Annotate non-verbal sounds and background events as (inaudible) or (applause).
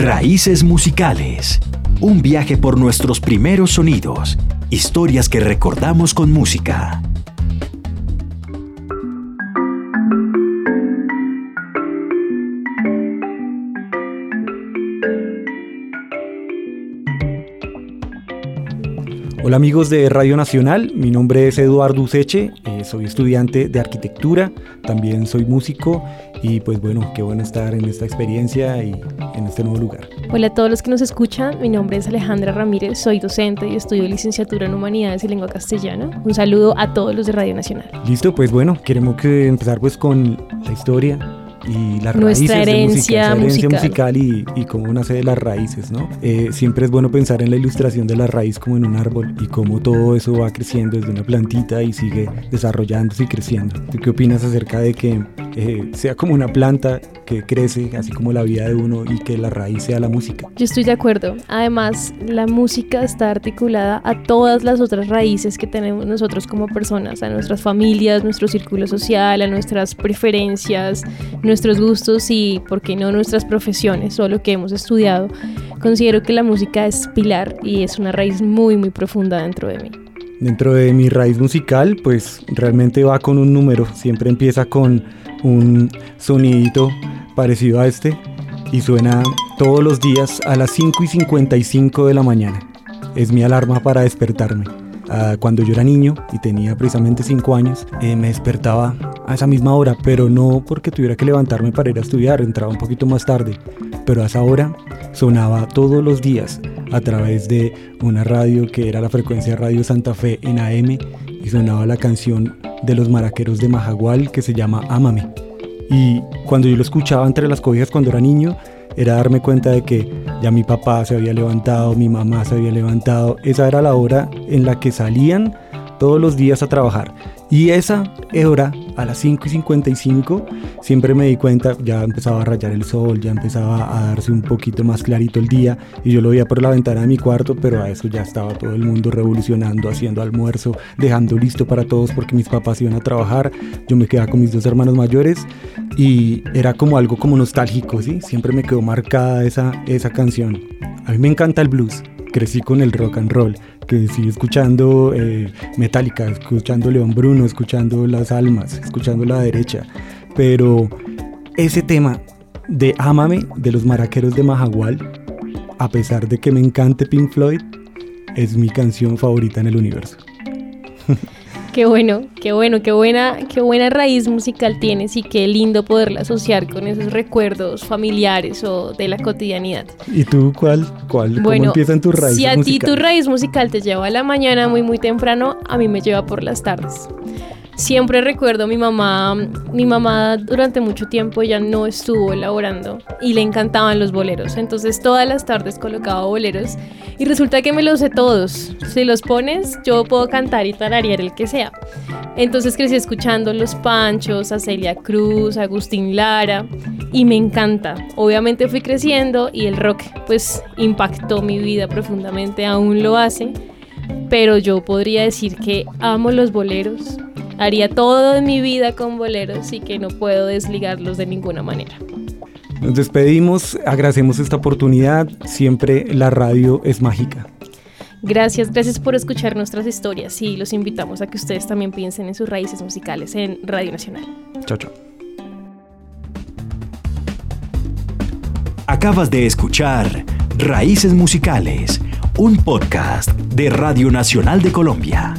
Raíces musicales. Un viaje por nuestros primeros sonidos. Historias que recordamos con música. Hola amigos de Radio Nacional, mi nombre es Eduardo Useche, eh, soy estudiante de arquitectura, también soy músico y pues bueno, qué bueno estar en esta experiencia y en este nuevo lugar. Hola a todos los que nos escuchan, mi nombre es Alejandra Ramírez, soy docente y estudio licenciatura en Humanidades y Lengua Castellana. Un saludo a todos los de Radio Nacional. Listo, pues bueno, queremos que empezar pues con la historia y las Nuestra raíces herencia de música, musical. musical y, y cómo nace de las raíces, ¿no? Eh, siempre es bueno pensar en la ilustración de la raíz como en un árbol y cómo todo eso va creciendo desde una plantita y sigue desarrollándose y creciendo. ¿Tú qué opinas acerca de que eh, sea como una planta que crece, así como la vida de uno y que la raíz sea la música? Yo estoy de acuerdo. Además, la música está articulada a todas las otras raíces que tenemos nosotros como personas, a nuestras familias, nuestro círculo social, a nuestras preferencias, nuestros gustos y, por qué no, nuestras profesiones o lo que hemos estudiado. Considero que la música es pilar y es una raíz muy, muy profunda dentro de mí. Dentro de mi raíz musical, pues realmente va con un número, siempre empieza con un sonidito parecido a este y suena todos los días a las 5 y 55 de la mañana. Es mi alarma para despertarme. Ah, cuando yo era niño y tenía precisamente 5 años, eh, me despertaba a esa misma hora, pero no porque tuviera que levantarme para ir a estudiar, entraba un poquito más tarde, pero a esa hora sonaba todos los días a través de una radio que era la frecuencia Radio Santa Fe en AM y sonaba la canción de los maraqueros de Majagual que se llama Ámame. Y cuando yo lo escuchaba entre las cobijas cuando era niño, era darme cuenta de que ya mi papá se había levantado, mi mamá se había levantado. Esa era la hora en la que salían todos los días a trabajar. Y esa hora, a las 5 y 55, siempre me di cuenta, ya empezaba a rayar el sol, ya empezaba a darse un poquito más clarito el día. Y yo lo veía por la ventana de mi cuarto, pero a eso ya estaba todo el mundo revolucionando, haciendo almuerzo, dejando listo para todos porque mis papás iban a trabajar. Yo me quedaba con mis dos hermanos mayores y era como algo como nostálgico, ¿sí? Siempre me quedó marcada esa, esa canción. A mí me encanta el blues, crecí con el rock and roll, crecí escuchando eh, Metallica, escuchando León Bruno, escuchando Las Almas, escuchando La Derecha, pero ese tema de Ámame de los maraqueros de Majagual, a pesar de que me encante Pink Floyd, es mi canción favorita en el universo. (laughs) Qué bueno, qué bueno, qué buena, qué buena raíz musical tienes y qué lindo poderla asociar con esos recuerdos familiares o de la cotidianidad. ¿Y tú cuál? cuál ¿Cómo Bueno, empiezan tus raíces si a ti tu raíz musical te lleva a la mañana muy muy temprano, a mí me lleva por las tardes. Siempre recuerdo mi mamá, mi mamá durante mucho tiempo ya no estuvo elaborando y le encantaban los boleros. Entonces todas las tardes colocaba boleros y resulta que me los sé todos. Si los pones, yo puedo cantar y tararear el que sea. Entonces crecí escuchando Los Panchos, a Celia Cruz, a Agustín Lara y me encanta. Obviamente fui creciendo y el rock pues impactó mi vida profundamente, aún lo hace, pero yo podría decir que amo los boleros. Haría todo en mi vida con boleros y que no puedo desligarlos de ninguna manera. Nos despedimos, agradecemos esta oportunidad, siempre la radio es mágica. Gracias, gracias por escuchar nuestras historias y los invitamos a que ustedes también piensen en sus raíces musicales en Radio Nacional. Chao, chao. Acabas de escuchar Raíces Musicales, un podcast de Radio Nacional de Colombia.